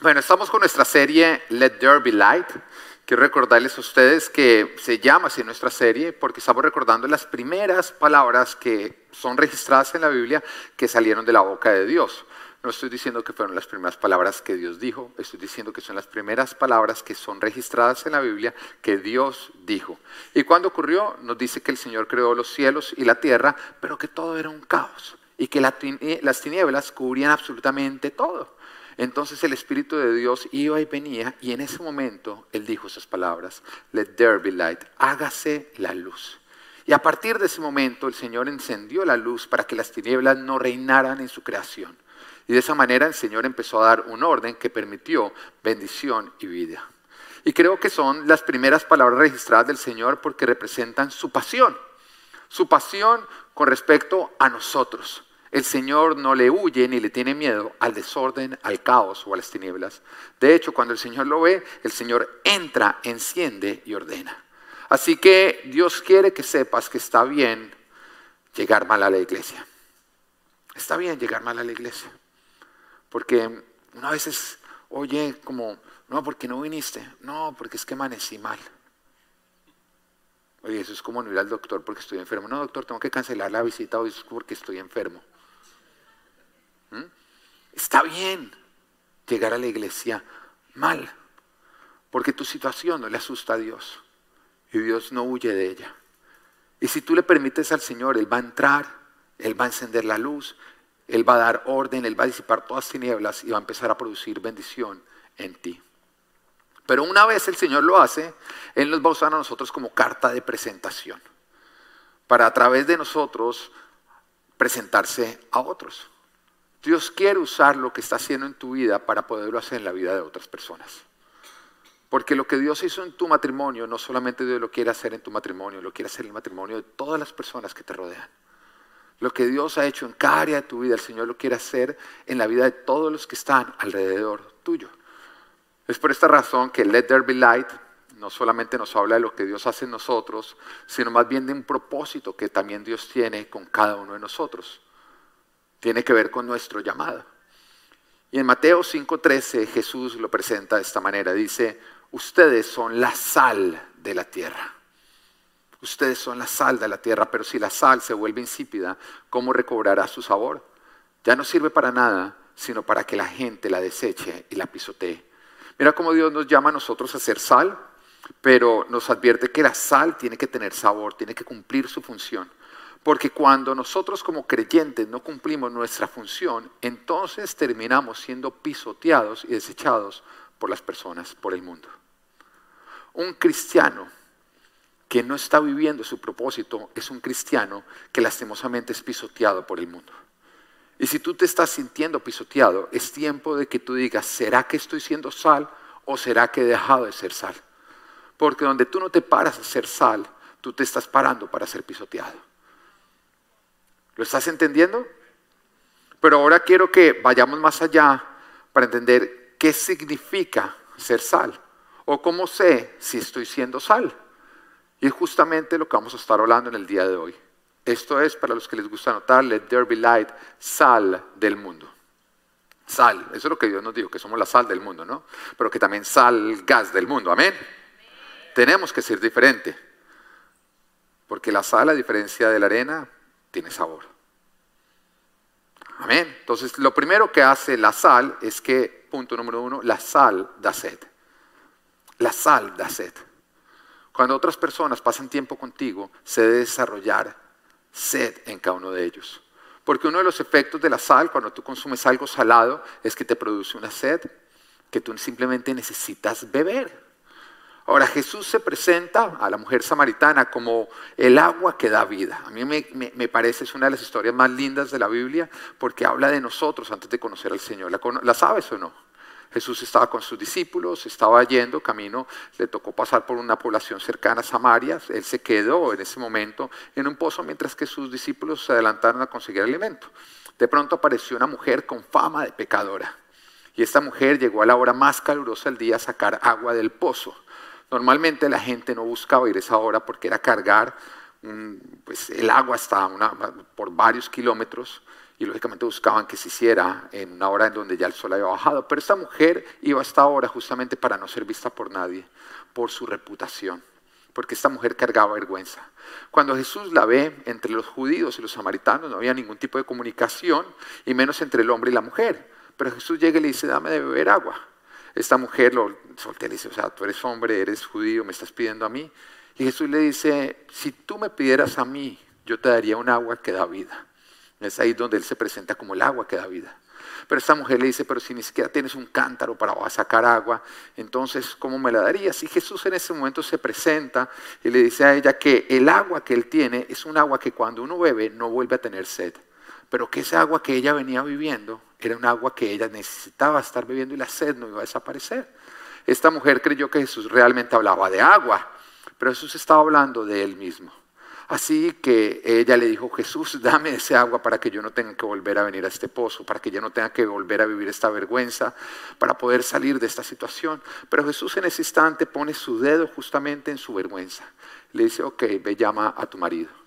Bueno, estamos con nuestra serie Let There Be Light. Quiero recordarles a ustedes que se llama así nuestra serie porque estamos recordando las primeras palabras que son registradas en la Biblia que salieron de la boca de Dios. No estoy diciendo que fueron las primeras palabras que Dios dijo, estoy diciendo que son las primeras palabras que son registradas en la Biblia que Dios dijo. Y cuando ocurrió, nos dice que el Señor creó los cielos y la tierra, pero que todo era un caos y que las tinieblas cubrían absolutamente todo. Entonces el Espíritu de Dios iba y venía y en ese momento Él dijo esas palabras, let there be light, hágase la luz. Y a partir de ese momento el Señor encendió la luz para que las tinieblas no reinaran en su creación. Y de esa manera el Señor empezó a dar un orden que permitió bendición y vida. Y creo que son las primeras palabras registradas del Señor porque representan su pasión, su pasión con respecto a nosotros. El Señor no le huye ni le tiene miedo al desorden, al caos o a las tinieblas. De hecho, cuando el Señor lo ve, el Señor entra, enciende y ordena. Así que Dios quiere que sepas que está bien llegar mal a la iglesia. Está bien llegar mal a la iglesia. Porque una veces oye como, no, porque no viniste. No, porque es que amanecí mal. Oye, eso es como no ir al doctor porque estoy enfermo. No, doctor, tengo que cancelar la visita hoy porque estoy enfermo. Está bien llegar a la iglesia mal, porque tu situación no le asusta a Dios y Dios no huye de ella. Y si tú le permites al Señor, Él va a entrar, Él va a encender la luz, Él va a dar orden, Él va a disipar todas tinieblas y va a empezar a producir bendición en ti. Pero una vez el Señor lo hace, Él nos va a usar a nosotros como carta de presentación, para a través de nosotros presentarse a otros. Dios quiere usar lo que está haciendo en tu vida para poderlo hacer en la vida de otras personas. Porque lo que Dios hizo en tu matrimonio, no solamente Dios lo quiere hacer en tu matrimonio, lo quiere hacer en el matrimonio de todas las personas que te rodean. Lo que Dios ha hecho en cada área de tu vida, el Señor lo quiere hacer en la vida de todos los que están alrededor tuyo. Es por esta razón que Let There Be Light no solamente nos habla de lo que Dios hace en nosotros, sino más bien de un propósito que también Dios tiene con cada uno de nosotros tiene que ver con nuestro llamado. Y en Mateo 5:13 Jesús lo presenta de esta manera. Dice, ustedes son la sal de la tierra. Ustedes son la sal de la tierra, pero si la sal se vuelve insípida, ¿cómo recobrará su sabor? Ya no sirve para nada, sino para que la gente la deseche y la pisotee. Mira cómo Dios nos llama a nosotros a ser sal, pero nos advierte que la sal tiene que tener sabor, tiene que cumplir su función. Porque cuando nosotros como creyentes no cumplimos nuestra función, entonces terminamos siendo pisoteados y desechados por las personas, por el mundo. Un cristiano que no está viviendo su propósito es un cristiano que lastimosamente es pisoteado por el mundo. Y si tú te estás sintiendo pisoteado, es tiempo de que tú digas, ¿será que estoy siendo sal o será que he dejado de ser sal? Porque donde tú no te paras a ser sal, tú te estás parando para ser pisoteado. ¿Lo estás entendiendo? Pero ahora quiero que vayamos más allá para entender qué significa ser sal o cómo sé si estoy siendo sal. Y es justamente lo que vamos a estar hablando en el día de hoy. Esto es, para los que les gusta anotar, let there be light, sal del mundo. Sal, eso es lo que Dios nos dijo, que somos la sal del mundo, ¿no? Pero que también sal, gas del mundo, amén. Tenemos que ser diferente. Porque la sal, a diferencia de la arena, tiene sabor. Amén. Entonces, lo primero que hace la sal es que, punto número uno, la sal da sed. La sal da sed. Cuando otras personas pasan tiempo contigo, se debe desarrollar sed en cada uno de ellos. Porque uno de los efectos de la sal, cuando tú consumes algo salado, es que te produce una sed que tú simplemente necesitas beber. Ahora Jesús se presenta a la mujer samaritana como el agua que da vida. A mí me, parece, es una de las historias más lindas de la Biblia porque habla de nosotros antes de conocer al Señor. ¿La, ¿La sabes o no? Jesús estaba con sus discípulos, estaba yendo camino, le tocó pasar por una población cercana a Samaria, él se quedó en ese momento en un pozo mientras que sus discípulos se adelantaron a conseguir alimento. De pronto apareció una mujer con fama de pecadora y esta mujer llegó a la hora más calurosa del día a sacar agua del pozo. Normalmente la gente no buscaba ir a esa hora porque era cargar pues, el agua hasta por varios kilómetros y lógicamente buscaban que se hiciera en una hora en donde ya el sol había bajado. Pero esta mujer iba a esta hora justamente para no ser vista por nadie, por su reputación, porque esta mujer cargaba vergüenza. Cuando Jesús la ve entre los judíos y los samaritanos no había ningún tipo de comunicación, y menos entre el hombre y la mujer. Pero Jesús llega y le dice, dame de beber agua. Esta mujer lo soltea y le dice, o sea, tú eres hombre, eres judío, me estás pidiendo a mí. Y Jesús le dice, si tú me pidieras a mí, yo te daría un agua que da vida. Es ahí donde Él se presenta como el agua que da vida. Pero esta mujer le dice, pero si ni siquiera tienes un cántaro para sacar agua, entonces, ¿cómo me la darías? Y Jesús en ese momento se presenta y le dice a ella que el agua que Él tiene es un agua que cuando uno bebe no vuelve a tener sed. Pero que esa agua que ella venía viviendo era un agua que ella necesitaba estar bebiendo y la sed no iba a desaparecer. Esta mujer creyó que Jesús realmente hablaba de agua, pero Jesús estaba hablando de Él mismo. Así que ella le dijo, Jesús, dame ese agua para que yo no tenga que volver a venir a este pozo, para que yo no tenga que volver a vivir esta vergüenza, para poder salir de esta situación. Pero Jesús en ese instante pone su dedo justamente en su vergüenza. Le dice, ok, ve, llama a tu marido.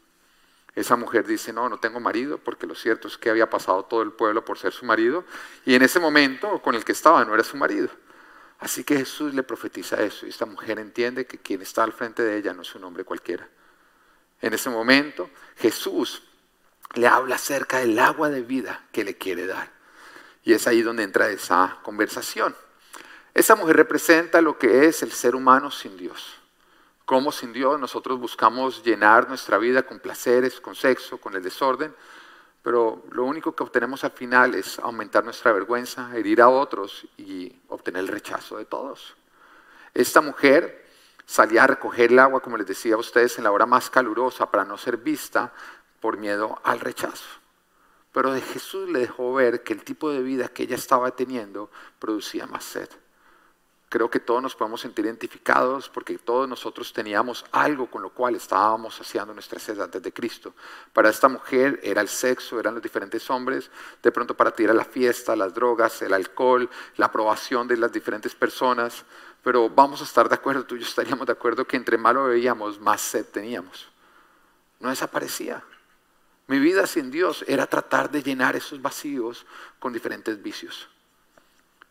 Esa mujer dice, no, no tengo marido, porque lo cierto es que había pasado todo el pueblo por ser su marido, y en ese momento con el que estaba no era su marido. Así que Jesús le profetiza eso, y esta mujer entiende que quien está al frente de ella no es un hombre cualquiera en ese momento, Jesús le habla acerca del agua de vida que le quiere dar. Y es ahí donde entra esa conversación. Esa mujer representa lo que es el ser humano sin Dios. Como sin Dios nosotros buscamos llenar nuestra vida con placeres, con sexo, con el desorden, pero lo único que obtenemos al final es aumentar nuestra vergüenza, herir a otros y obtener el rechazo de todos. Esta mujer salía a recoger el agua, como les decía a ustedes, en la hora más calurosa para no ser vista por miedo al rechazo. Pero de Jesús le dejó ver que el tipo de vida que ella estaba teniendo producía más sed. Creo que todos nos podemos sentir identificados porque todos nosotros teníamos algo con lo cual estábamos saciando nuestra sed antes de Cristo. Para esta mujer era el sexo, eran los diferentes hombres, de pronto para ti era la fiesta, las drogas, el alcohol, la aprobación de las diferentes personas pero vamos a estar de acuerdo, tú y yo estaríamos de acuerdo que entre más lo veíamos, más sed teníamos. No desaparecía. Mi vida sin Dios era tratar de llenar esos vacíos con diferentes vicios.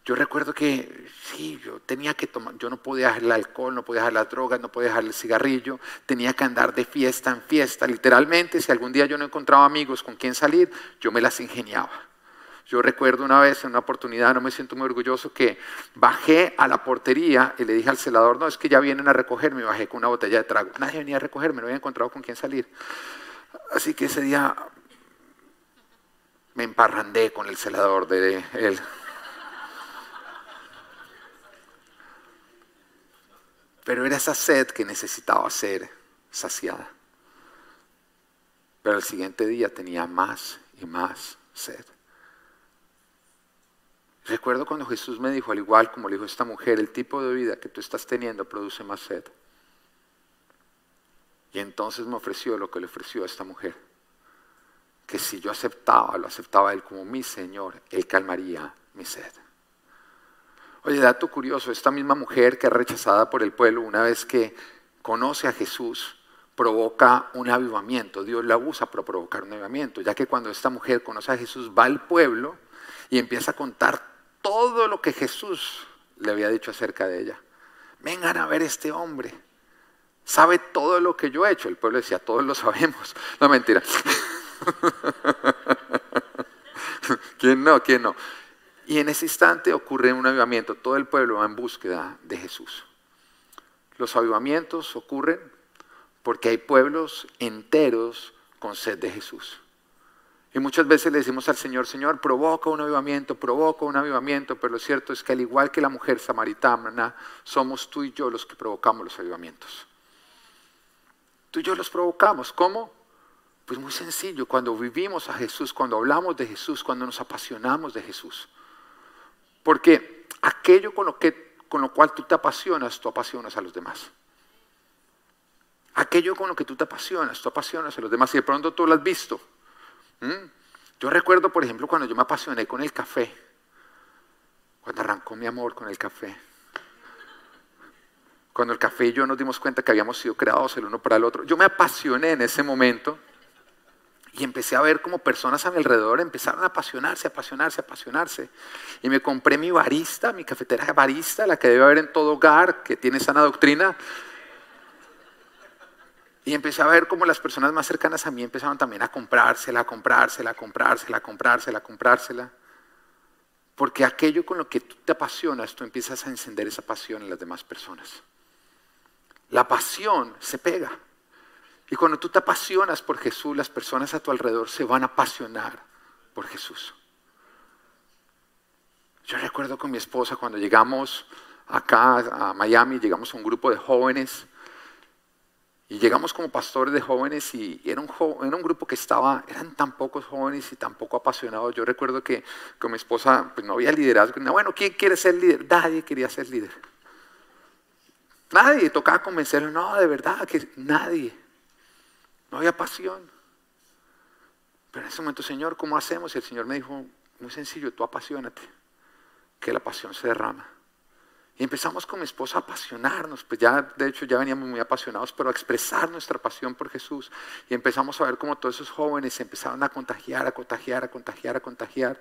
Yo recuerdo que sí, yo tenía que tomar, yo no podía dejar el alcohol, no podía dejar las drogas, no podía dejar el cigarrillo, tenía que andar de fiesta en fiesta. Literalmente, si algún día yo no encontraba amigos con quien salir, yo me las ingeniaba. Yo recuerdo una vez, en una oportunidad, no me siento muy orgulloso, que bajé a la portería y le dije al celador, no, es que ya vienen a recogerme, bajé con una botella de trago. Nadie venía a recogerme, no había encontrado con quién salir. Así que ese día me emparrandé con el celador de él. Pero era esa sed que necesitaba ser saciada. Pero el siguiente día tenía más y más sed. Recuerdo cuando Jesús me dijo, al igual como le dijo esta mujer, el tipo de vida que tú estás teniendo produce más sed. Y entonces me ofreció lo que le ofreció a esta mujer. Que si yo aceptaba, lo aceptaba él como mi Señor, él calmaría mi sed. Oye, dato curioso, esta misma mujer que es rechazada por el pueblo, una vez que conoce a Jesús, provoca un avivamiento. Dios la usa para provocar un avivamiento, ya que cuando esta mujer conoce a Jesús, va al pueblo y empieza a contar todo lo que Jesús le había dicho acerca de ella. Vengan a ver este hombre. Sabe todo lo que yo he hecho. El pueblo decía, todos lo sabemos. No, mentira. ¿Quién no? ¿Quién no? Y en ese instante ocurre un avivamiento. Todo el pueblo va en búsqueda de Jesús. Los avivamientos ocurren porque hay pueblos enteros con sed de Jesús. Y muchas veces le decimos al Señor, Señor, provoca un avivamiento, provoca un avivamiento, pero lo cierto es que al igual que la mujer samaritana, somos tú y yo los que provocamos los avivamientos. Tú y yo los provocamos. ¿Cómo? Pues muy sencillo, cuando vivimos a Jesús, cuando hablamos de Jesús, cuando nos apasionamos de Jesús. Porque aquello con lo, que, con lo cual tú te apasionas, tú apasionas a los demás. Aquello con lo que tú te apasionas, tú apasionas a los demás. Y de pronto tú lo has visto. ¿Mm? Yo recuerdo, por ejemplo, cuando yo me apasioné con el café, cuando arrancó mi amor con el café, cuando el café y yo nos dimos cuenta que habíamos sido creados el uno para el otro, yo me apasioné en ese momento Y empecé a ver como personas a mi alrededor empezaron a apasionarse, apasionarse, apasionarse. Y me compré mi barista, mi cafetera de barista, la que debe haber en todo hogar, que tiene sana doctrina. Y empecé a ver cómo las personas más cercanas a mí empezaron también a comprársela, a comprársela, a comprársela, a comprársela, a comprársela. Porque aquello con lo que tú te apasionas, tú empiezas a encender esa pasión en las demás personas. La pasión se pega. Y cuando tú te apasionas por Jesús, las personas a tu alrededor se van a apasionar por Jesús. Yo recuerdo con mi esposa cuando llegamos acá a Miami, llegamos a un grupo de jóvenes y llegamos como pastores de jóvenes y era un, grupo que estaba, eran tan pocos jóvenes y tan poco apasionados. Yo recuerdo que con mi esposa pues no había liderazgo. Bueno, ¿quién quiere ser líder? Nadie quería ser líder. Nadie tocaba convencerlo. No, de verdad que nadie. No había pasión. Pero en ese momento, Señor, ¿cómo hacemos? Y el Señor me dijo, muy sencillo, tú apasionate, que la pasión se derrama. Y empezamos con mi esposa a apasionarnos, pues ya de hecho ya veníamos muy apasionados, pero a expresar nuestra pasión por Jesús. Y empezamos a ver cómo todos esos jóvenes se empezaron a contagiar, a contagiar, a contagiar, a contagiar.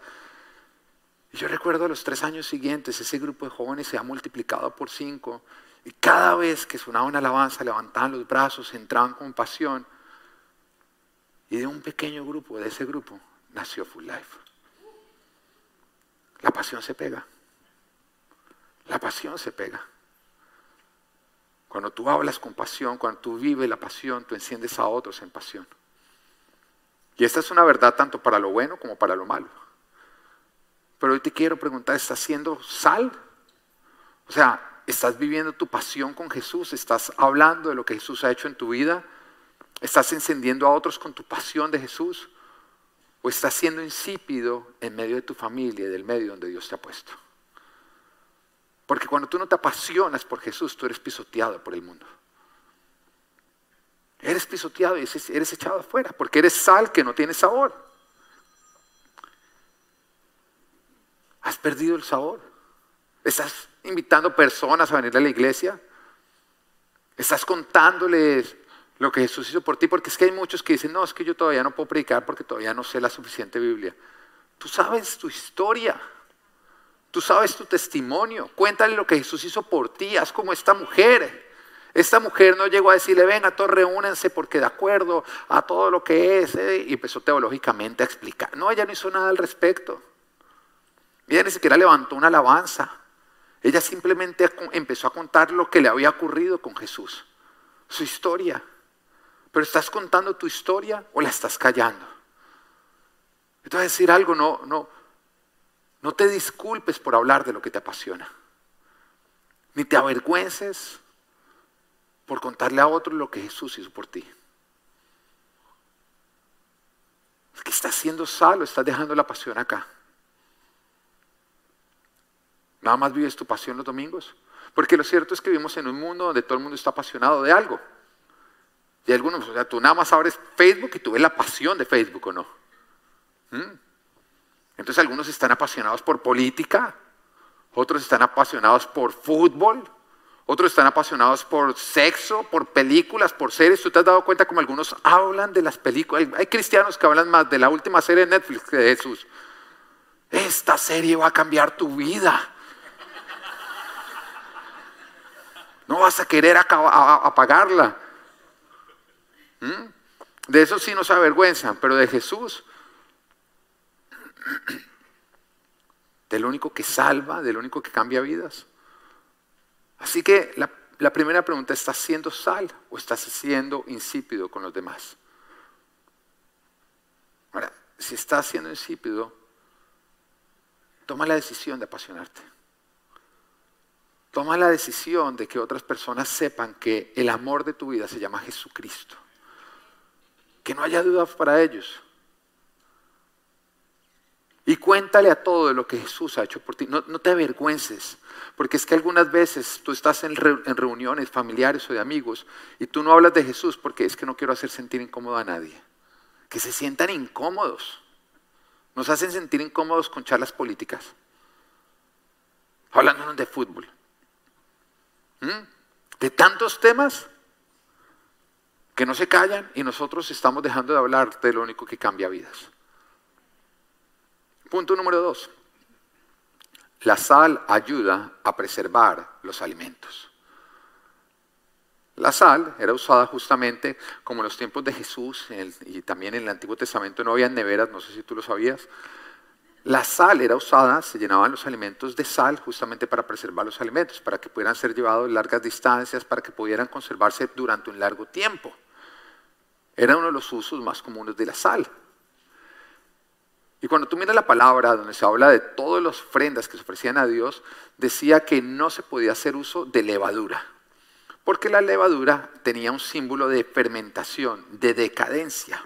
Y yo recuerdo los tres años siguientes, ese grupo de jóvenes se ha multiplicado por cinco. Y cada vez que sonaba una alabanza, levantaban los brazos, entraban con pasión. Y de un pequeño grupo, de ese grupo, nació Full Life. La pasión se pega. La pasión se pega. Cuando tú hablas con pasión, cuando tú vives la pasión, tú enciendes a otros en pasión. Y esta es una verdad tanto para lo bueno como para lo malo. Pero hoy te quiero preguntar, ¿estás siendo sal? O sea, ¿estás viviendo tu pasión con Jesús? ¿Estás hablando de lo que Jesús ha hecho en tu vida? ¿Estás encendiendo a otros con tu pasión de Jesús? ¿O estás siendo insípido en medio de tu familia y del medio donde Dios te ha puesto? Porque cuando tú no te apasionas por Jesús, tú eres pisoteado por el mundo. Eres pisoteado y eres echado afuera, porque eres sal que no tiene sabor. Has perdido el sabor. Estás invitando personas a venir a la iglesia. Estás contándoles lo que Jesús hizo por ti, porque es que hay muchos que dicen, no, es que yo todavía no puedo predicar porque todavía no sé la suficiente Biblia. Tú sabes tu historia. Tú sabes tu testimonio. Cuéntale lo que Jesús hizo por ti. Haz como esta mujer. Esta mujer no llegó a decirle, venga, todos reúnense porque de acuerdo a todo lo que es. Eh", y empezó teológicamente a explicar. No, ella no hizo nada al respecto. Ella ni siquiera levantó una alabanza. Ella simplemente empezó a contar lo que le había ocurrido con Jesús. Su historia. Pero estás contando tu historia o la estás callando. Te voy a decir algo, no, no, no te disculpes por hablar de lo que te apasiona. Ni te avergüences por contarle a otro lo que Jesús hizo por ti. Es que estás siendo salo, estás dejando la pasión acá. Nada más vives tu pasión los domingos. Porque lo cierto es que vivimos en un mundo donde todo el mundo está apasionado de algo. Y algunos, o sea, tú nada más abres Facebook y tú ves la pasión de Facebook o no. ¿Mm? Entonces algunos están apasionados por política, otros están apasionados por fútbol, otros están apasionados por sexo, por películas, por series. ¿Tú te has dado cuenta como algunos hablan de las películas? Hay cristianos que hablan más de la última serie de Netflix que de Jesús. Esta serie va a cambiar tu vida. No vas a querer apagarla. ¿Mm? De eso sí nos avergüenzan, pero de Jesús del único que salva, del único que cambia vidas. Así que la, la primera pregunta, ¿estás siendo sal o estás siendo insípido con los demás? Ahora, si estás siendo insípido, toma la decisión de apasionarte. Toma la decisión de que otras personas sepan que el amor de tu vida se llama Jesucristo. Que no haya dudas para ellos. Y cuéntale a todo de lo que Jesús ha hecho por ti. No, te avergüences, porque es que algunas veces tú estás en, en, reuniones familiares o de amigos y tú no hablas de Jesús porque es que no quiero hacer sentir incómodo a nadie. Que se sientan incómodos. Nos hacen sentir incómodos con charlas políticas. Hablándonos de fútbol. ¿Mm? De tantos temas que no se callan y nosotros estamos dejando de hablar de lo único que cambia vidas. Punto número dos. La sal ayuda a preservar los alimentos. La sal era usada justamente como en los tiempos de Jesús y también en el Antiguo Testamento no había neveras, no sé si tú lo sabías. La sal era usada, se llenaban los alimentos de sal justamente para preservar los alimentos, para que pudieran ser llevados largas distancias, para que pudieran conservarse durante un largo tiempo. Era uno de los usos más comunes de la sal. Y cuando tú miras la palabra donde se habla de todas las ofrendas que se ofrecían a Dios, decía que no se podía hacer uso de levadura, porque la levadura tenía un símbolo de fermentación, de decadencia.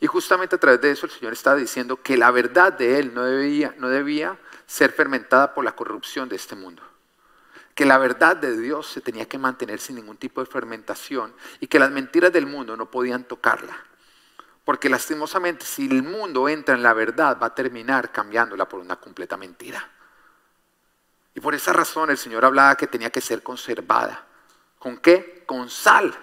Y justamente a través de eso el Señor estaba diciendo que la verdad de Él no debía, no debía ser fermentada por la corrupción de este mundo. Que la verdad de Dios se tenía que mantener sin ningún tipo de fermentación y que las mentiras del mundo no podían tocarla. Porque lastimosamente si el mundo entra en la verdad va a terminar cambiándola por una completa mentira. Y por esa razón el Señor hablaba que tenía que ser conservada. ¿Con qué? Con sal.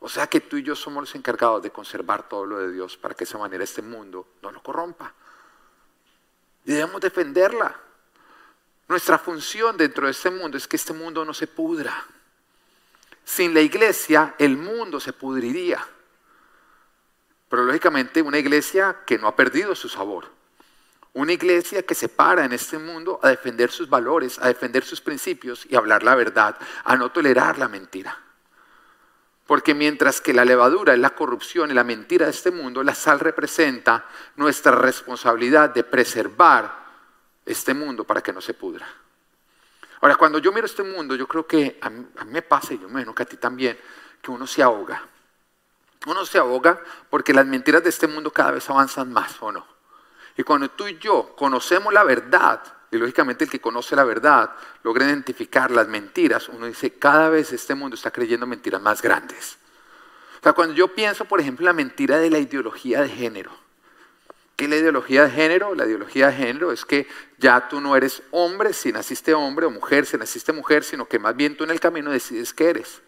O sea que tú y yo somos los encargados de conservar todo lo de Dios para que de esa manera este mundo no lo corrompa. Y debemos defenderla. Nuestra función dentro de este mundo es que este mundo no se pudra. Sin la iglesia el mundo se pudriría. Pero lógicamente una iglesia que no ha perdido su sabor. Una iglesia que se para en este mundo a defender sus valores, a defender sus principios y a hablar la verdad, a no tolerar la mentira. Porque mientras que la levadura es la corrupción y la mentira de este mundo, la sal representa nuestra responsabilidad de preservar este mundo para que no se pudra. Ahora, cuando yo miro este mundo, yo creo que a mí, me pasa, y yo me que a ti también, que uno se ahoga. Uno se ahoga porque las mentiras de este mundo cada vez avanzan más, ¿o no? Y cuando tú y yo conocemos la verdad, y lógicamente el que conoce la verdad logra identificar las mentiras, uno dice, cada vez este mundo está creyendo mentiras más grandes. O sea, cuando yo pienso, por ejemplo, la mentira de la ideología de género, ¿qué es la ideología de género? La ideología de género es que ya tú no eres hombre si naciste hombre o mujer si naciste mujer, sino que más bien tú en el camino decides qué eres.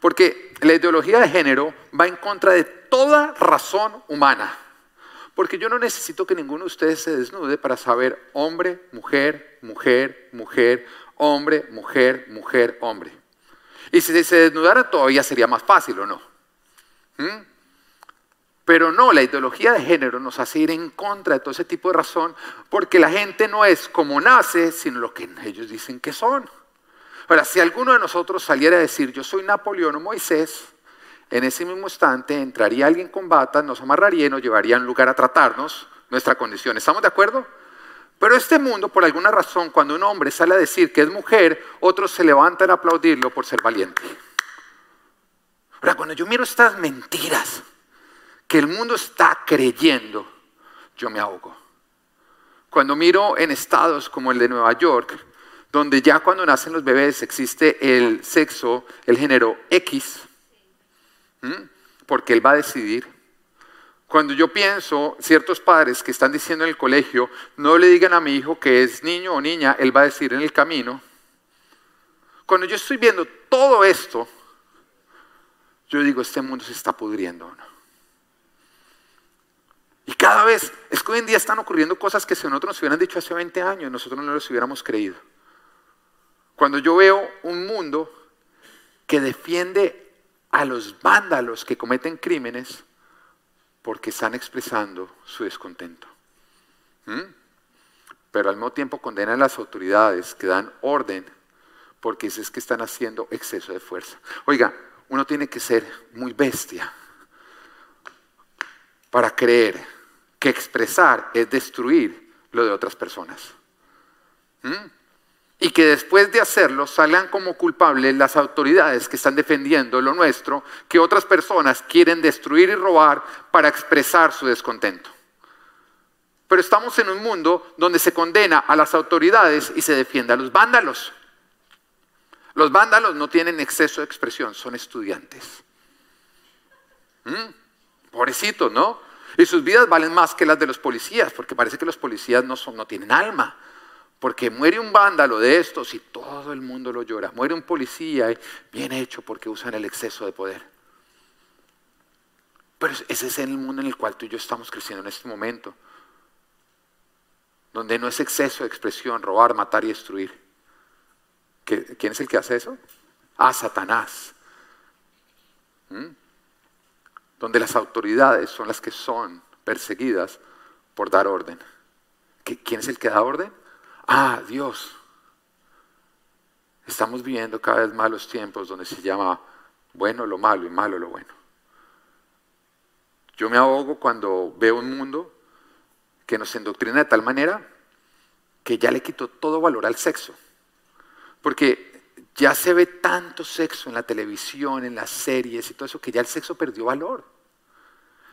Porque la ideología de género va en contra de toda razón humana. Porque yo no necesito que ninguno de ustedes se desnude para saber hombre, mujer, mujer, mujer, hombre, mujer, mujer, hombre. Y si se desnudara todavía sería más fácil, ¿o no? ¿Mm? Pero no, la ideología de género nos hace ir en contra de todo ese tipo de razón, porque la gente no es como nace, sino lo que ellos dicen que son. Ahora, si alguno de nosotros saliera a decir, yo soy Napoleón o Moisés, en ese mismo instante entraría alguien con batas, nos amarraría y nos llevaría a un lugar a tratarnos nuestra condición. ¿Estamos de acuerdo? Pero este mundo, por alguna razón, cuando un hombre sale a decir que es mujer, otros se levantan a aplaudirlo por ser valiente. Ahora, cuando yo miro estas mentiras que el mundo está creyendo, yo me ahogo. Cuando miro en estados como el de Nueva York, donde ya cuando nacen los bebés existe el sexo, el género X, porque Él va a decidir. Cuando yo pienso, ciertos padres que están diciendo en el colegio, no le digan a mi hijo que es niño o niña, Él va a decir en el camino. Cuando yo estoy viendo todo esto, yo digo, este mundo se está pudriendo. Y cada vez, es que hoy en día están ocurriendo cosas que si nosotros nos hubieran dicho hace 20 años, nosotros no los hubiéramos creído. Cuando yo veo un mundo que defiende a los vándalos que cometen crímenes porque están expresando su descontento. ¿Mm? Pero al mismo tiempo condenan a las autoridades que dan orden porque es que están haciendo exceso de fuerza. Oiga, uno tiene que ser muy bestia para creer que expresar es destruir lo de otras personas. ¿Mm? y que después de hacerlo salgan como culpables las autoridades que están defendiendo lo nuestro, que otras personas quieren destruir y robar para expresar su descontento. Pero estamos en un mundo donde se condena a las autoridades y se defiende a los vándalos. Los vándalos no tienen exceso de expresión, son estudiantes. ¿Mm? Pobrecitos, ¿no? Y sus vidas valen más que las de los policías, porque parece que los policías no, son, no tienen alma. Porque muere un vándalo de estos y todo el mundo lo llora. Muere un policía, y bien hecho porque usan el exceso de poder. Pero ese es el mundo en el cual tú y yo estamos creciendo en este momento. Donde no es exceso de expresión, robar, matar y destruir. ¿Quién es el que hace eso? Ah, Satanás. ¿Mm? Donde las autoridades son las que son perseguidas por dar orden. ¿Quién es el que da orden? Ah, Dios. Estamos viviendo cada vez más los tiempos donde se llama bueno lo malo y malo lo bueno. Yo me ahogo cuando veo un mundo que nos endoctrina de tal manera que ya le quito todo valor al sexo. Porque ya se ve tanto sexo en la televisión, en las series y todo eso, que ya el sexo perdió valor.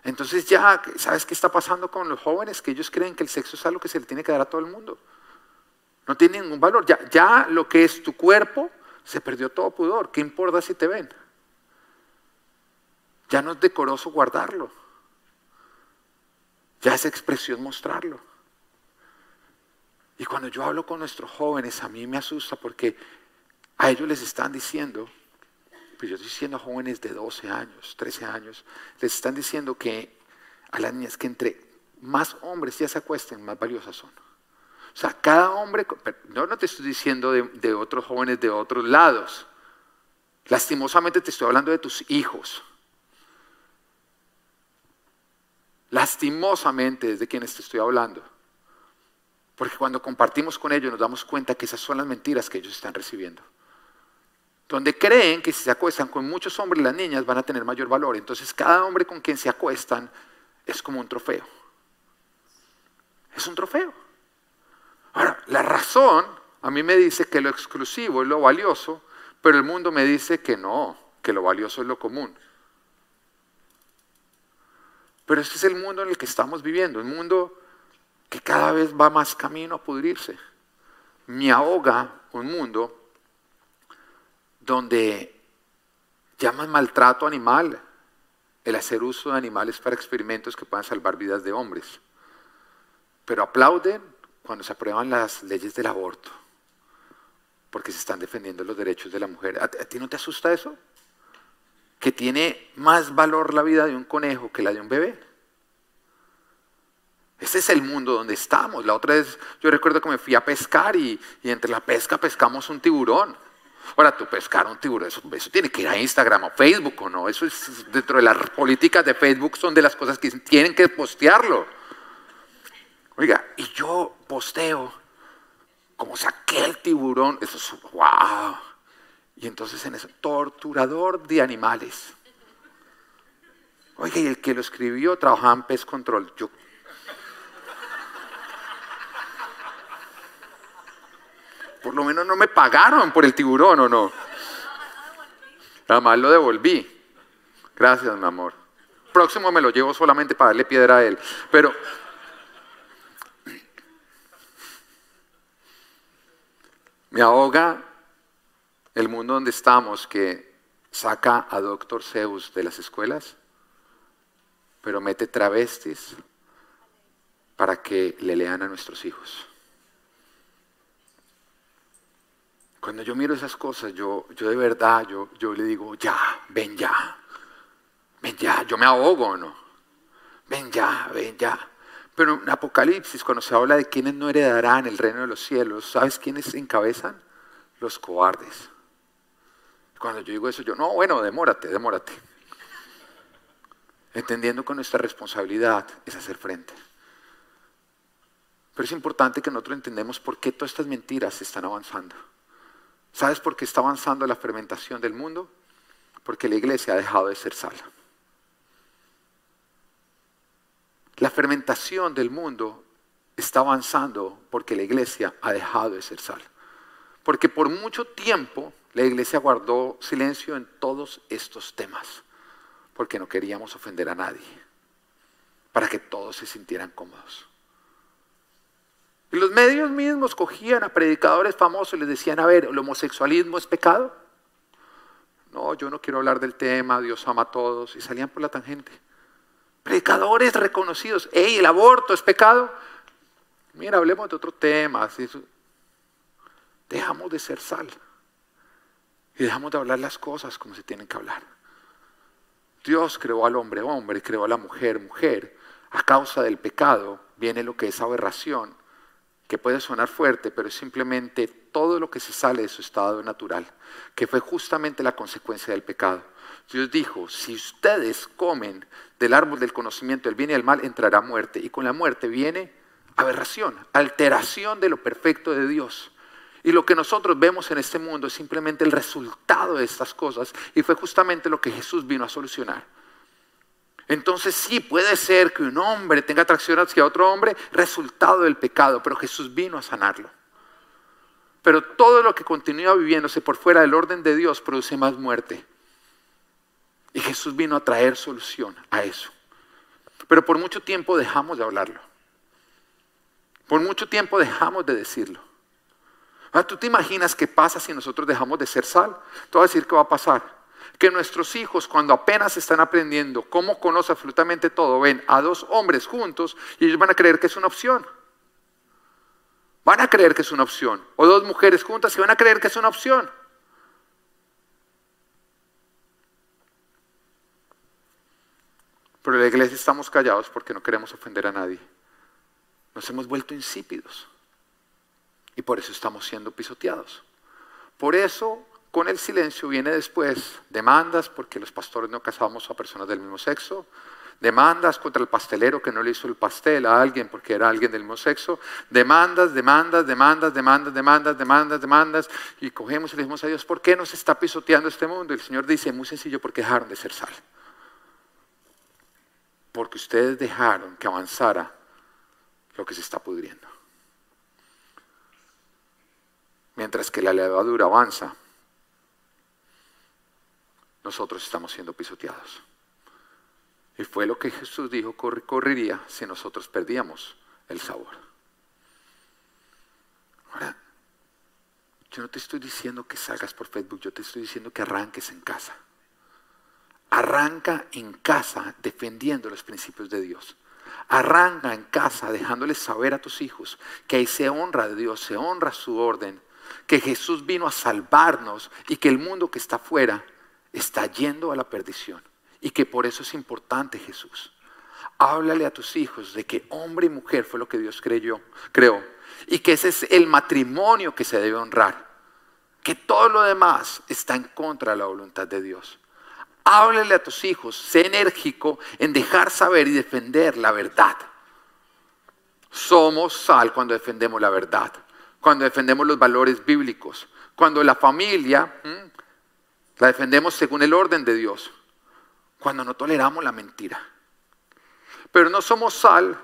Entonces ya, ¿sabes qué está pasando con los jóvenes? Que ellos creen que el sexo es algo que se le tiene que dar a todo el mundo. No tiene ningún valor. Ya, lo que es tu cuerpo se perdió todo pudor. ¿Qué importa si te ven? Ya no es decoroso guardarlo. Ya es expresión mostrarlo. Y cuando yo hablo con nuestros jóvenes, a mí me asusta porque a ellos les están diciendo, pues yo estoy diciendo a jóvenes de 12 años, 13 años, les están diciendo que a las niñas que entre más hombres ya se acuesten, más valiosas son. O sea, cada hombre, yo no te estoy diciendo de, otros jóvenes de otros lados. Lastimosamente te estoy hablando de tus hijos. Lastimosamente es de quienes te estoy hablando. Porque cuando compartimos con ellos nos damos cuenta que esas son las mentiras que ellos están recibiendo. Donde creen que si se acuestan con muchos hombres las niñas van a tener mayor valor. Entonces cada hombre con quien se acuestan es como un trofeo. Es un trofeo. Ahora, la razón a mí me dice que lo exclusivo es lo valioso, pero el mundo me dice que no, que lo valioso es lo común. Pero este es el mundo en el que estamos viviendo, un mundo que cada vez va más camino a pudrirse. Me ahoga un mundo donde llaman maltrato animal el hacer uso de animales para experimentos que puedan salvar vidas de hombres. Pero aplauden cuando se aprueban las leyes del aborto, porque se están defendiendo los derechos de la mujer. ¿A, ti no te asusta eso? Que tiene más valor la vida de un conejo que la de un bebé. Ese es el mundo donde estamos. La otra vez yo recuerdo que me fui a pescar y, entre la pesca pescamos un tiburón. Ahora, tú pescar un tiburón, eso, tiene que ir a Instagram o Facebook o no. Eso es dentro de las políticas de Facebook, son de las cosas que tienen que postearlo. Oiga, y yo posteo, como saqué el tiburón, eso es wow. Y entonces en eso, torturador de animales. Oiga, y el que lo escribió trabajaba en Pez Control. Yo, por lo menos no me pagaron por el tiburón o no. Nada más lo devolví. Gracias, mi amor. Próximo me lo llevo solamente para darle piedra a él. Pero Me ahoga el mundo donde estamos que saca a Doctor Zeus de las escuelas, pero mete travestis para que le lean a nuestros hijos. Cuando yo miro esas cosas, yo, yo de verdad, yo, yo le digo, ya, ven ya, ven ya, yo me ahogo, ¿no? Ven ya, ven ya. Pero en Apocalipsis, cuando se habla de quienes no heredarán el reino de los cielos, ¿sabes quiénes encabezan? Los cobardes. Cuando yo digo eso, yo, no, bueno, demórate, demórate. Entendiendo que nuestra responsabilidad es hacer frente. Pero es importante que nosotros entendamos por qué todas estas mentiras están avanzando. ¿Sabes por qué está avanzando la fermentación del mundo? Porque la iglesia ha dejado de ser sal. La fermentación del mundo está avanzando porque la iglesia ha dejado de ser sal. Porque por mucho tiempo la iglesia guardó silencio en todos estos temas, porque no queríamos ofender a nadie, para que todos se sintieran cómodos. Y los medios mismos cogían a predicadores famosos y les decían, a ver, ¿el homosexualismo es pecado? No, yo no quiero hablar del tema, Dios ama a todos, y salían por la tangente. Predicadores reconocidos. Ey, el aborto es pecado. Mira, hablemos de otro tema. dejamos de ser sal y dejamos de hablar las cosas como se tienen que hablar. Dios creó al hombre hombre, creó a la mujer mujer. A causa del pecado viene lo que es aberración, que puede sonar fuerte, pero es simplemente todo lo que se sale de su estado natural, que fue justamente la consecuencia del pecado. Dios dijo, si ustedes comen del árbol del conocimiento del bien y del mal, entrará muerte. Y con la muerte viene aberración, alteración de lo perfecto de Dios. Y lo que nosotros vemos en este mundo es simplemente el resultado de estas cosas y fue justamente lo que Jesús vino a solucionar. Entonces sí puede ser que un hombre tenga atracción hacia otro hombre, resultado del pecado, pero Jesús vino a sanarlo. Pero todo lo que continúa viviéndose por fuera del orden de Dios produce más muerte. Y Jesús vino a traer solución a eso. Pero por mucho tiempo dejamos de hablarlo. Por mucho tiempo dejamos de decirlo. Ah, ¿Tú te imaginas qué pasa si nosotros dejamos de ser sal? Te voy a decir qué va a pasar. Que nuestros hijos, cuando apenas están aprendiendo cómo conoce absolutamente todo, ven a dos hombres juntos y ellos van a creer que es una opción. Van a creer que es una opción. O dos mujeres juntas y van a creer que es una opción. Pero en la iglesia estamos callados porque no queremos ofender a nadie. Nos hemos vuelto insípidos. Y por eso estamos siendo pisoteados. Por eso, con el silencio viene después demandas porque los pastores no casamos a personas del mismo sexo, demandas contra el pastelero que no le hizo el pastel a alguien porque era alguien del mismo sexo, demandas, demandas, demandas, demandas, demandas, demandas, demandas, y cogemos y le decimos a Dios, ¿por qué nos está pisoteando este mundo? Y el Señor dice, muy sencillo, porque dejaron de ser sal. Porque ustedes dejaron que avanzara lo que se está pudriendo. Mientras que la levadura avanza, nosotros estamos siendo pisoteados. Y fue lo que Jesús dijo correría si nosotros perdíamos el sabor. Ahora, yo no te estoy diciendo que salgas por Facebook, yo te estoy diciendo que arranques en casa. Arranca en casa defendiendo los principios de Dios. Arranca en casa dejándoles saber a tus hijos que ahí se honra de Dios, se honra su orden, que Jesús vino a salvarnos y que el mundo que está afuera está yendo a la perdición y que por eso es importante Jesús. Háblale a tus hijos de que hombre y mujer fue lo que Dios creyó, creó y que ese es el matrimonio que se debe honrar, que todo lo demás está en contra de la voluntad de Dios. Háblale a tus hijos, sé enérgico en dejar saber y defender la verdad. Somos sal cuando defendemos la verdad, cuando defendemos los valores bíblicos, cuando la familia la defendemos según el orden de Dios, cuando no toleramos la mentira. Pero no somos sal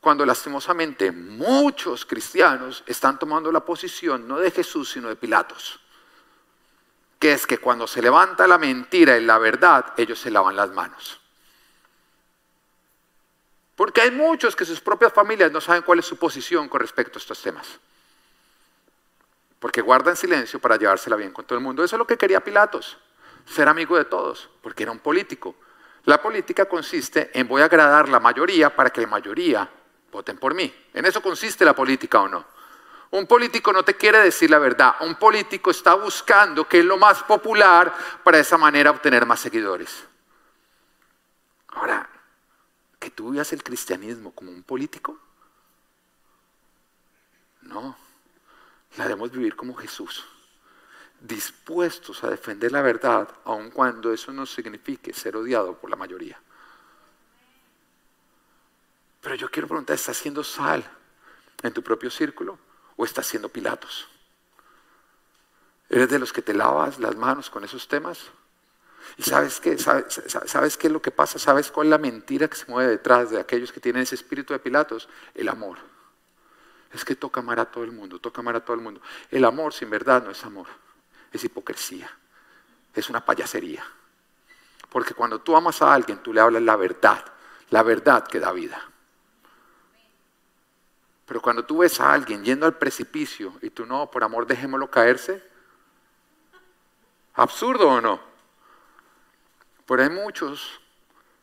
cuando lastimosamente muchos cristianos están tomando la posición no de Jesús, sino de Pilatos que es que cuando se levanta la mentira y la verdad, ellos se lavan las manos. Porque hay muchos que sus propias familias no saben cuál es su posición con respecto a estos temas. Porque guardan silencio para llevársela bien con todo el mundo. Eso es lo que quería Pilatos, ser amigo de todos, porque era un político. La política consiste en voy a agradar la mayoría para que la mayoría voten por mí. En eso consiste la política o no. Un político no te quiere decir la verdad. Un político está buscando qué es lo más popular para esa manera obtener más seguidores. Ahora, que tú veas el cristianismo como un político, no, la debemos vivir como Jesús, dispuestos a defender la verdad, aun cuando eso no signifique ser odiado por la mayoría. Pero yo quiero preguntar, ¿estás haciendo sal en tu propio círculo? o estás siendo Pilatos? ¿Eres de los que te lavas las manos con esos temas? ¿Y sabes qué? ¿Sabes, ¿Sabes qué es lo que pasa? ¿Sabes cuál es la mentira que se mueve detrás de aquellos que tienen ese espíritu de Pilatos? El amor. Es que toca amar a todo el mundo, toca amar a todo el mundo. El amor sin verdad no es amor, es hipocresía, es una payasería. Porque cuando tú amas a alguien, tú le hablas la verdad, la verdad que da vida. Pero cuando tú ves a alguien yendo al precipicio y tú no, por amor dejémoslo caerse, absurdo o no. Pero hay muchos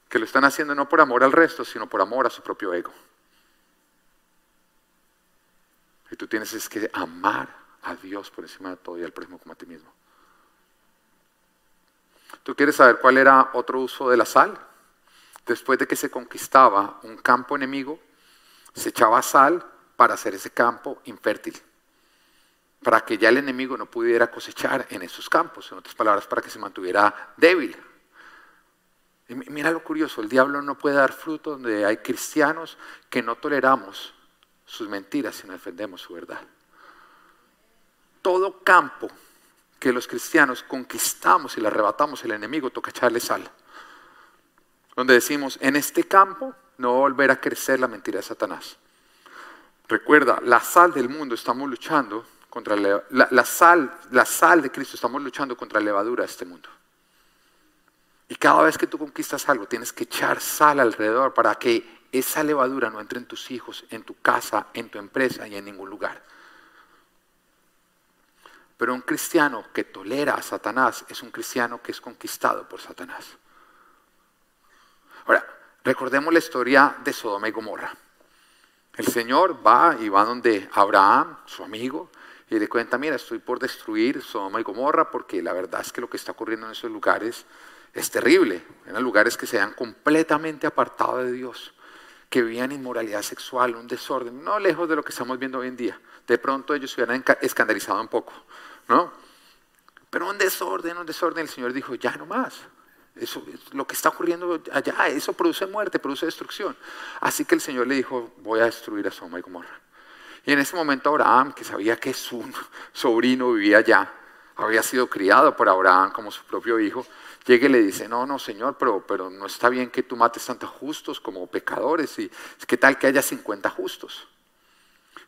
que lo están haciendo no por amor al resto, sino por amor a su propio ego. Y tú tienes que amar a Dios por encima de todo y al prójimo como a ti mismo. ¿Tú quieres saber cuál era otro uso de la sal? Después de que se conquistaba un campo enemigo, se echaba sal para hacer ese campo infértil, para que ya el enemigo no pudiera cosechar en esos campos, en otras palabras, para que se mantuviera débil. Y mira lo curioso, el diablo no puede dar fruto donde hay cristianos que no toleramos sus mentiras, sino defendemos su verdad. Todo campo que los cristianos conquistamos y le arrebatamos al enemigo, toca echarle sal. Donde decimos, en este campo no va a volver a crecer la mentira de Satanás. Recuerda, la sal del mundo estamos luchando contra la, sal, la sal de Cristo estamos luchando contra la levadura de este mundo. Y cada vez que tú conquistas algo, tienes que echar sal alrededor para que esa levadura no entre en tus hijos, en tu casa, en tu empresa y en ningún lugar. Pero un cristiano que tolera a Satanás es un cristiano que es conquistado por Satanás. Ahora, recordemos la historia de Sodoma y Gomorra. El Señor va y va donde Abraham, su amigo, y le cuenta, mira, estoy por destruir Sodoma y Gomorra porque la verdad es que lo que está ocurriendo en esos lugares es terrible. Eran lugares que se han completamente apartado de Dios, que vivían inmoralidad sexual, un desorden, no lejos de lo que estamos viendo hoy en día. De pronto ellos se hubieran escandalizado un poco, ¿no? Pero un desorden, un desorden, el Señor dijo, ya no más. Eso, lo que está ocurriendo allá, eso produce muerte, produce destrucción. Así que el Señor le dijo, voy a destruir a Sodoma y Gomorra. Y en ese momento Abraham, que sabía que su sobrino vivía allá, había sido criado por Abraham como su propio hijo, llega y le dice, no, no, Señor, pero, pero no está bien que tú mates tantos justos como pecadores. Y qué tal que haya 50 justos.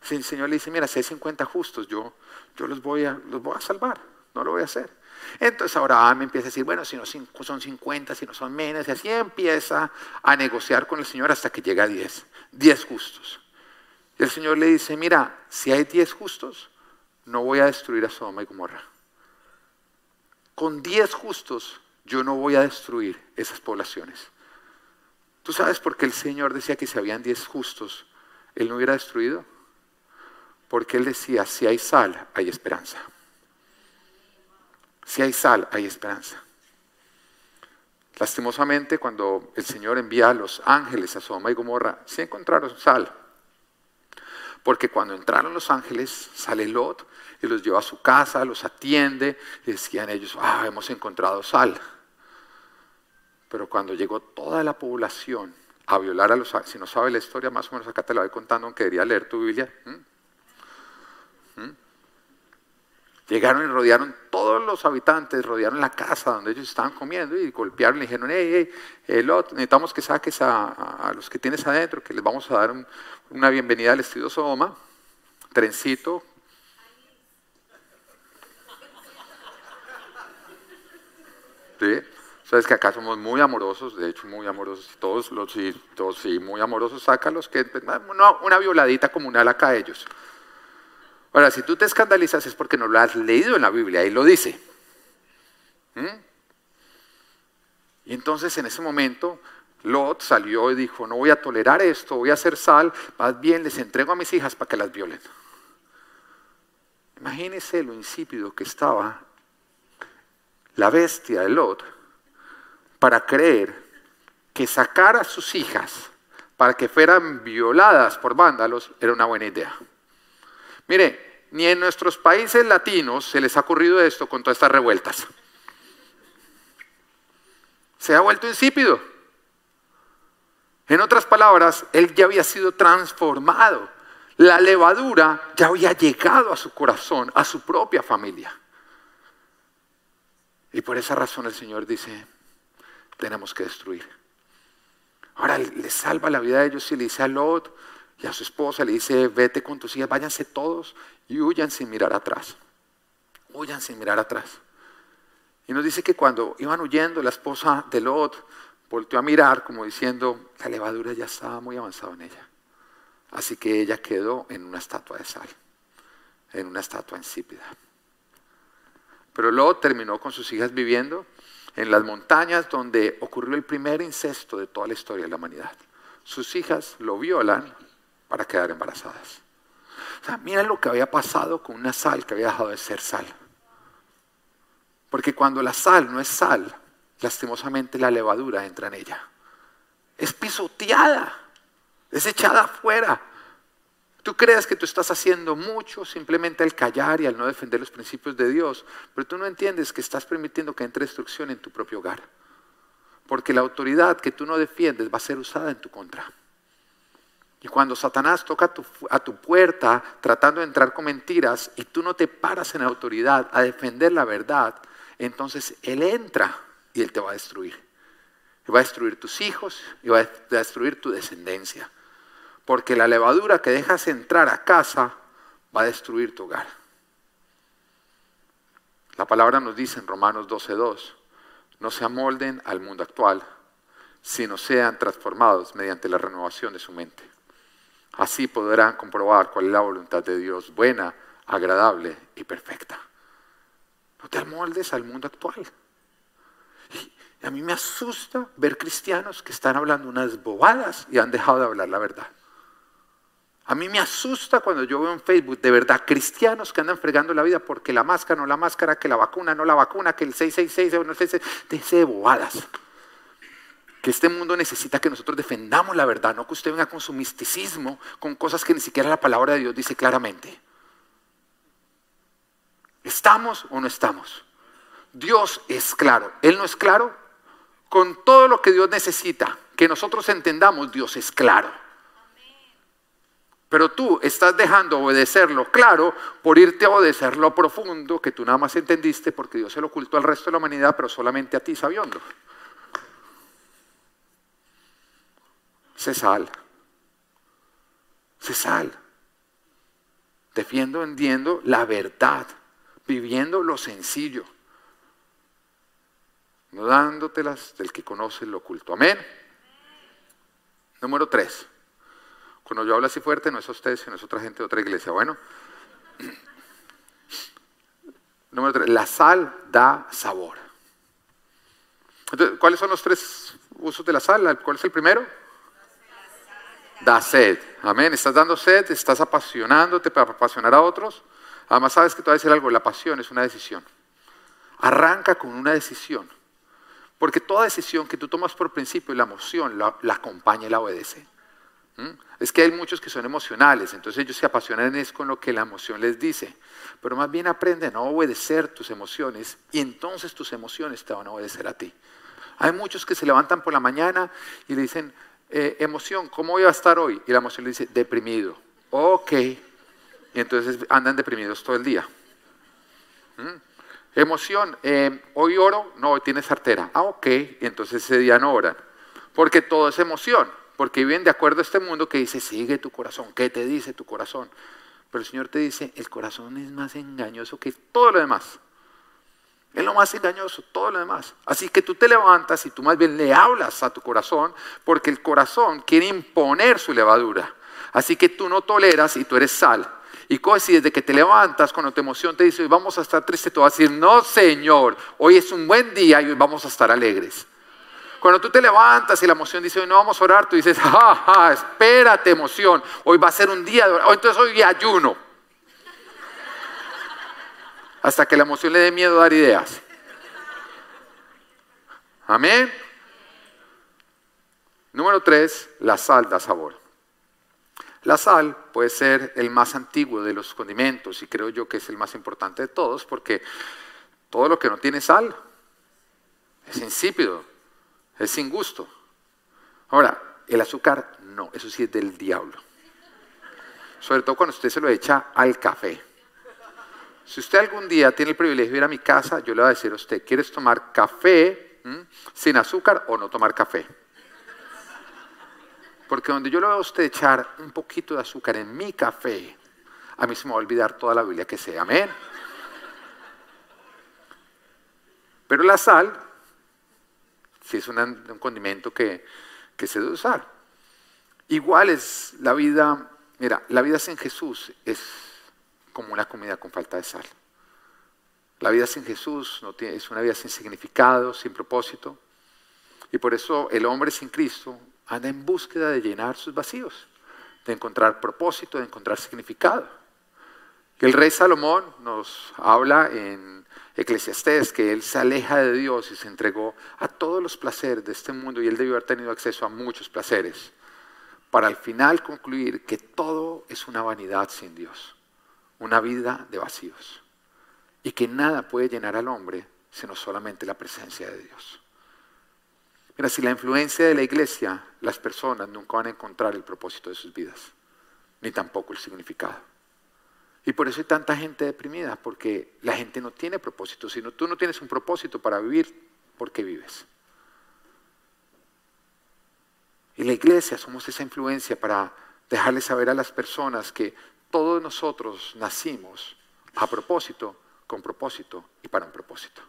Si el Señor le dice, mira, si hay 50 justos, yo, yo los, voy a, los voy a salvar, no lo voy a hacer. Entonces Abraham empieza a decir, bueno, si no son 50, si no son menos, y así empieza a negociar con el Señor hasta que llega a 10, 10 justos. Y el Señor le dice, mira, si hay 10 justos, no voy a destruir a Sodoma y Gomorra. Con 10 justos yo no voy a destruir esas poblaciones. ¿Tú sabes por qué el Señor decía que si habían diez justos, Él no hubiera destruido? Porque Él decía, si hay sal, hay esperanza. Si hay sal, hay esperanza. Lastimosamente, cuando el Señor envía a los ángeles a Sodoma y Gomorra, sí encontraron sal. Porque cuando entraron los ángeles, sale Lot y los lleva a su casa, los atiende, y decían ellos, ah, hemos encontrado sal. Pero cuando llegó toda la población a violar a los... Si no sabe la historia, más o menos acá te la voy contando, aunque quería leer tu Biblia. Llegaron y rodearon todos los habitantes, rodearon la casa donde ellos estaban comiendo y golpearon y dijeron, hey, hey, Lot, necesitamos que saques a, los que tienes adentro, que les vamos a dar una bienvenida al estilo Sodoma, trencito. ¿Sí? Sabes que acá somos muy amorosos, de hecho muy amorosos, todos los sí, todos sí, muy amorosos, sácalos, que no, una violadita comunal acá a ellos. Ahora, si tú te escandalizas es porque no lo has leído en la Biblia, ahí lo dice. ¿Mm? Y entonces en ese momento Lot salió y dijo, no voy a tolerar esto, voy a hacer sal, más bien les entrego a mis hijas para que las violen. Imagínese lo insípido que estaba la bestia de Lot para creer que sacar a sus hijas para que fueran violadas por vándalos era una buena idea. Mire, ni en nuestros países latinos se les ha ocurrido esto con todas estas revueltas. Se ha vuelto insípido. En otras palabras, él ya había sido transformado. La levadura ya había llegado a su corazón, a su propia familia. Y por esa razón el Señor dice, tenemos que destruir. Ahora le salva la vida de ellos y le dice a Lot y a su esposa, le dice, vete con tus hijas, váyanse todos y huyan sin mirar atrás. Huyan sin mirar atrás. Y nos dice que cuando iban huyendo, la esposa de Lot volteó a mirar como diciendo, la levadura ya estaba muy avanzada en ella. Así que ella quedó en una estatua de sal, en una estatua insípida. Pero Lot terminó con sus hijas viviendo en las montañas donde ocurrió el primer incesto de toda la historia de la humanidad. Sus hijas lo violan para quedar embarazadas. O sea, lo que había pasado con una sal que había dejado de ser sal. Porque cuando la sal no es sal, lastimosamente la levadura entra en ella. Es pisoteada, es echada afuera. Tú crees que tú estás haciendo mucho simplemente al callar y al no defender los principios de Dios, pero tú no entiendes que estás permitiendo que entre destrucción en tu propio hogar. Porque la autoridad que tú no defiendes va a ser usada en tu contra. Y cuando Satanás toca a tu, a tu, puerta tratando de entrar con mentiras y tú no te paras en autoridad a defender la verdad, entonces Él entra y Él te va a destruir. Y va a destruir tus hijos y va a destruir tu descendencia. Porque la levadura que dejas entrar a casa va a destruir tu hogar. La palabra nos dice en Romanos 12.2, no se amolden al mundo actual, sino sean transformados mediante la renovación de su mente. Así podrán comprobar cuál es la voluntad de Dios, buena, agradable y perfecta. No te amoldes al mundo actual. Y a mí me asusta ver cristianos que están hablando unas bobadas y han dejado de hablar la verdad. A mí me asusta cuando yo veo en Facebook de verdad cristianos que andan fregando la vida porque la máscara no la máscara, que la vacuna no la vacuna, que el 666 no el 666, de bobadas. Que este mundo necesita que nosotros defendamos la verdad, no que usted venga con su misticismo, con cosas que ni siquiera la palabra de Dios dice claramente. ¿Estamos o no estamos? Dios es claro. Él no es claro. Con todo lo que Dios necesita, que nosotros entendamos, Dios es claro. Pero tú estás dejando obedecerlo claro por irte a obedecer lo profundo que tú nada más entendiste porque Dios se lo ocultó al resto de la humanidad, pero solamente a ti sabiendo. Se sal. Se sal. Defendiendo la verdad viviendo lo sencillo, no dándotelas del que conoce lo oculto. Amén. Número tres. Cuando yo hablo así fuerte, no es a ustedes, sino es otra gente de otra iglesia. Bueno. Número tres. La sal da sabor. Entonces, ¿cuáles son los tres usos de la sal? ¿Cuál es el primero? Da sed. Amén. Estás dando sed, estás apasionándote para apasionar a otros. Además, sabes que te voy a decir algo, la pasión es una decisión. Arranca con una decisión. Porque toda decisión que tú tomas por principio, la emoción la, acompaña y la obedece. ¿Mm? Es que hay muchos que son emocionales, entonces ellos se apasionan es con lo que la emoción les dice. Pero más bien aprenden a obedecer tus emociones y entonces tus emociones te van a obedecer a ti. Hay muchos que se levantan por la mañana y le dicen, eh, emoción, ¿cómo voy a estar hoy? Y la emoción le dice, deprimido. Ok, y entonces andan deprimidos todo el día. ¿Mm? Emoción, eh, hoy oro, no, hoy tienes artera. Ah, ok, y entonces ese día no oran. Porque todo es emoción, porque viven de acuerdo a este mundo que dice, sigue tu corazón, ¿qué te dice tu corazón? Pero el Señor te dice, el corazón es más engañoso que todo lo demás. Es lo más engañoso, todo lo demás. Así que tú te levantas y tú más bien le hablas a tu corazón, porque el corazón quiere imponer su levadura. Así que tú no toleras y tú eres sal. Y si desde que te levantas, cuando tu emoción te dice, hoy vamos a estar tristes, tú vas a decir, no Señor, hoy es un buen día y hoy vamos a estar alegres. Cuando tú te levantas y la emoción dice, hoy no vamos a orar, tú dices, ja, ja, espérate emoción, hoy va a ser un día de oración, entonces hoy ayuno. Hasta que la emoción le dé miedo a dar ideas. Amén. Número tres, la sal da sabor. La sal puede ser el más antiguo de los condimentos y creo yo que es el más importante de todos porque todo lo que no tiene sal es insípido, es sin gusto. Ahora, el azúcar no, eso sí es del diablo. Sobre todo cuando usted se lo echa al café. Si usted algún día tiene el privilegio de ir a mi casa, yo le voy a decir a usted, ¿quieres tomar café sin azúcar o no tomar café? Porque donde yo le voy a usted echar un poquito de azúcar en mi café, a mí se me va a olvidar toda la Biblia que sea. Amén. Pero la sal, si es un condimento que, que se debe usar. Igual es la vida, mira, la vida sin Jesús es como una comida con falta de sal. La vida sin Jesús no tiene, es una vida sin significado, sin propósito. Y por eso el hombre sin Cristo anda en búsqueda de llenar sus vacíos, de encontrar propósito, de encontrar significado. El rey Salomón nos habla en Eclesiastés que él se aleja de Dios y se entregó a todos los placeres de este mundo y él debió haber tenido acceso a muchos placeres para al final concluir que todo es una vanidad sin Dios, una vida de vacíos y que nada puede llenar al hombre sino solamente la presencia de Dios. Mira, si la influencia de la iglesia, las personas nunca van a encontrar el propósito de sus vidas, ni tampoco el significado. Y por eso hay tanta gente deprimida, porque la gente no tiene propósito. Si no, tú no tienes un propósito para vivir, ¿por qué vives? Y la iglesia somos esa influencia para dejarle saber a las personas que todos nosotros nacimos a propósito, con propósito y para un propósito.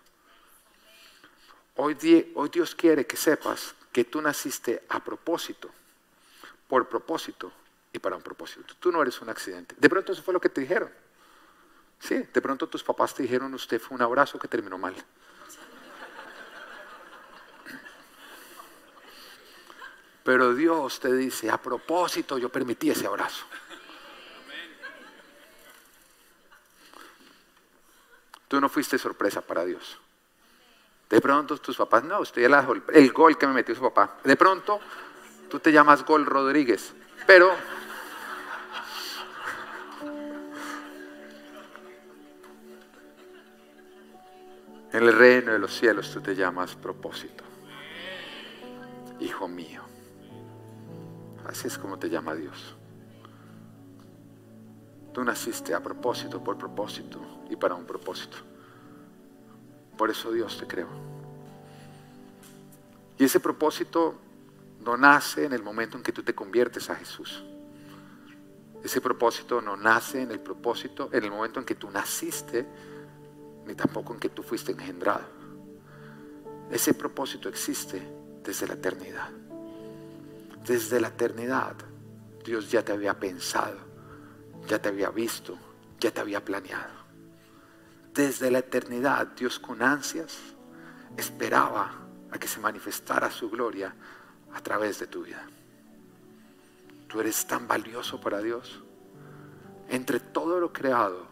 Hoy, Dios quiere que sepas que tú naciste a propósito, por propósito y para un propósito. Tú no eres un accidente. De pronto eso fue lo que te dijeron. Sí, de pronto tus papás te dijeron, usted fue un abrazo que terminó mal. Pero Dios te dice, a propósito yo permití ese abrazo. Tú no fuiste sorpresa para Dios. De pronto tus papás, no, usted ya el gol que me metió su papá. De pronto tú te llamas Gol Rodríguez, pero en el reino de los cielos tú te llamas propósito. Hijo mío. Así es como te llama Dios. Tú naciste a propósito, por propósito y para un propósito. Por eso Dios te creó. Y ese propósito no nace en el momento en que tú te conviertes a Jesús. Ese propósito no nace en el propósito, en el momento en que tú naciste, ni tampoco en que tú fuiste engendrado. Ese propósito existe desde la eternidad. Desde la eternidad Dios ya te había pensado, ya te había visto, ya te había planeado. Desde la eternidad, Dios con ansias esperaba a que se manifestara su gloria a través de tu vida. Tú eres tan valioso para Dios. Entre todo lo creado,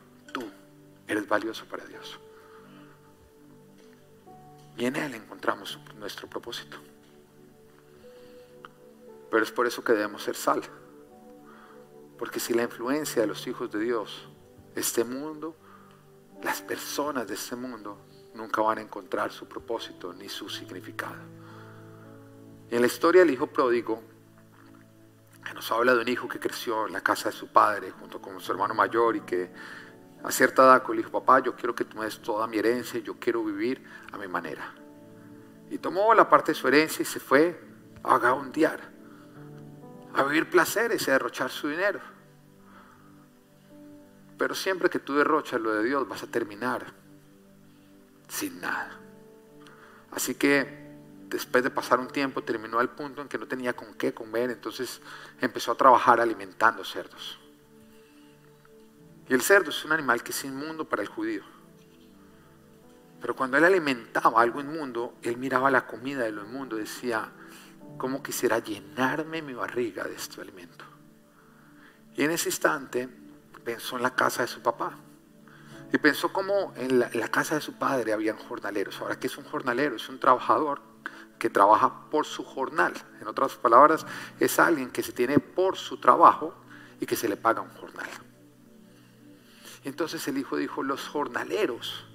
eres valioso para Dios. Y en Él encontramos nuestro propósito. Pero es por eso que debemos ser sal. Porque si la influencia de los hijos de Dios, este mundo, las personas de este mundo nunca van a encontrar su propósito ni su significado. En la historia del hijo pródigo, que nos habla de un hijo que creció en la casa de su padre junto con su hermano mayor y que a cierta edad le dijo, papá, yo quiero que tú me des toda mi herencia yo quiero vivir a mi manera. Y tomó la parte de su herencia y se fue a vagabundear, a vivir placeres y a derrochar su dinero. Pero siempre que tú derrochas lo de Dios vas a terminar sin nada. Así que después de pasar un tiempo terminó al punto en que no tenía con qué comer, entonces empezó a trabajar alimentando cerdos. Y el cerdo es un animal que es inmundo para el judío. Pero cuando él alimentaba algo inmundo, él miraba la comida de lo inmundo y decía, ¿cómo quisiera llenarme mi barriga de este alimento? Y en ese instante pensó en la casa de su papá. Y pensó cómo en la, casa de su padre habían jornaleros. Ahora, ¿qué es un jornalero? Es un trabajador que trabaja por su jornal. En otras palabras, es alguien que se tiene por su trabajo y que se le paga un jornal. Entonces el hijo dijo, los jornaleros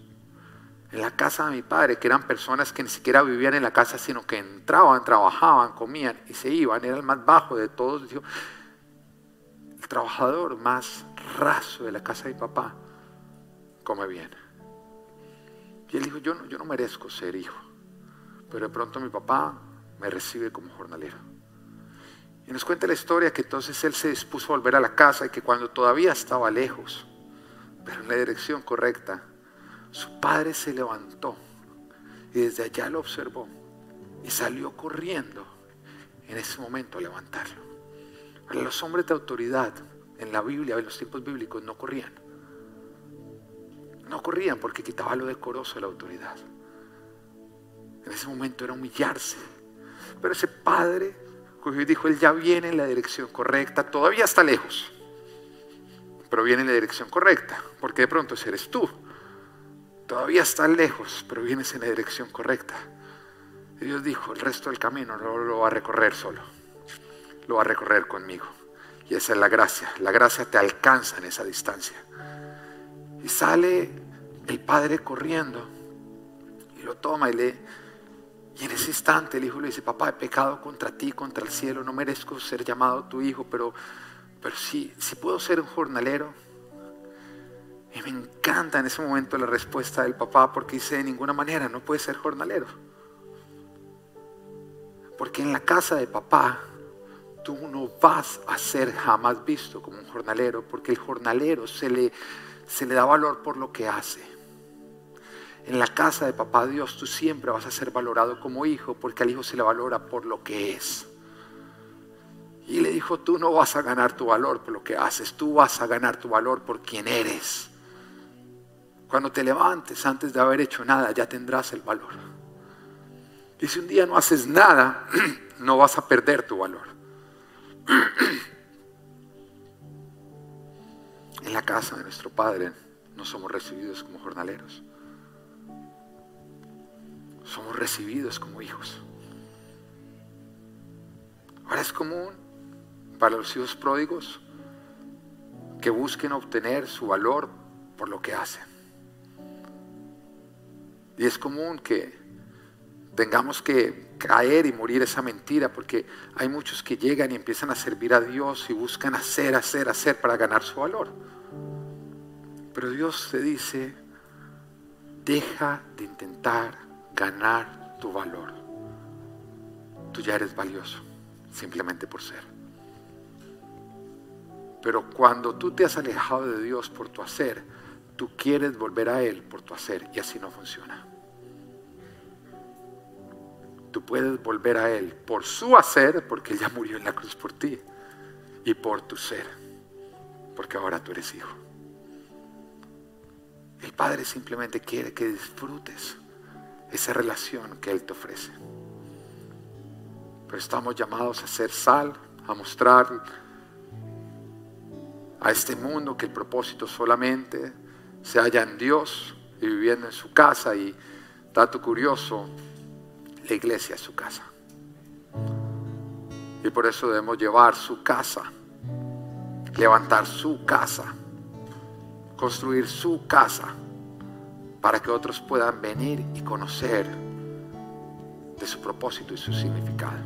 en la casa de mi padre, que eran personas que ni siquiera vivían en la casa, sino que entraban, trabajaban, comían y se iban, era el más bajo de todos. Dijo, el trabajador más raso de la casa de mi papá come bien. Y él dijo, yo no, yo no merezco ser hijo, pero de pronto mi papá me recibe como jornalero. Y nos cuenta la historia que entonces él se dispuso a volver a la casa y que cuando todavía estaba lejos, pero en la dirección correcta, su padre se levantó y desde allá lo observó y salió corriendo en ese momento a levantarlo. Los hombres de autoridad en la Biblia, en los tiempos bíblicos, no corrían. No corrían porque quitaba lo decoroso de la autoridad. En ese momento era humillarse. Pero ese padre dijo, Él ya viene en la dirección correcta, todavía está lejos, pero viene en la dirección correcta, porque de pronto eres tú, todavía está lejos, pero vienes en la dirección correcta. Y Dios dijo, el resto del camino no lo va a recorrer solo, lo va a recorrer conmigo. Y esa es la gracia, la gracia te alcanza en esa distancia. Y sale el padre corriendo y lo toma y le... Y en ese instante el hijo le dice, papá, he pecado contra ti, contra el cielo, no merezco ser llamado tu hijo, pero, pero sí, sí puedo ser un jornalero. Y me encanta en ese momento la respuesta del papá porque dice, de ninguna manera, no puedes ser jornalero. Porque en la casa de papá tú no vas a ser jamás visto como un jornalero, porque el jornalero se le, se le da valor por lo que hace. En la casa de papá Dios tú siempre vas a ser valorado como hijo, porque al hijo se le valora por lo que es. Y le dijo, tú no vas a ganar tu valor por lo que haces, tú vas a ganar tu valor por quien eres. Cuando te levantes antes de haber hecho nada, ya tendrás el valor. Y si un día no haces nada, no vas a perder tu valor. En la casa de nuestro Padre no somos recibidos como jornaleros. Somos recibidos como hijos. Ahora es común para los hijos pródigos que busquen obtener su valor por lo que hacen. Y es común que tengamos que caer y morir esa mentira, porque hay muchos que llegan y empiezan a servir a Dios y buscan hacer, hacer, hacer para ganar su valor. Pero Dios te dice, deja de intentar ganar tu valor. Tú ya eres valioso, simplemente por ser. Pero cuando tú te has alejado de Dios por tu hacer, tú quieres volver a Él por tu hacer y así no funciona tú puedes volver a Él por su hacer, porque Él ya murió en la cruz por ti, y por tu ser, porque ahora tú eres hijo. El Padre simplemente quiere que disfrutes esa relación que Él te ofrece. Pero estamos llamados a ser sal, a mostrar a este mundo que el propósito solamente se halla en Dios y viviendo en su casa. Y dato curioso, la iglesia es su casa. Y por eso debemos llevar su casa, levantar su casa, construir su casa, para que otros puedan venir y conocer de su propósito y su significado.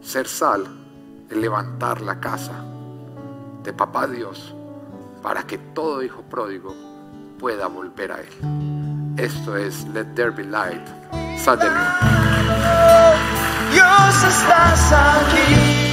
Ser sal es levantar la casa de papá Dios para que todo hijo pródigo pueda volver a Él. Esto es Let There Be Light. Mundo. Dios estás aquí.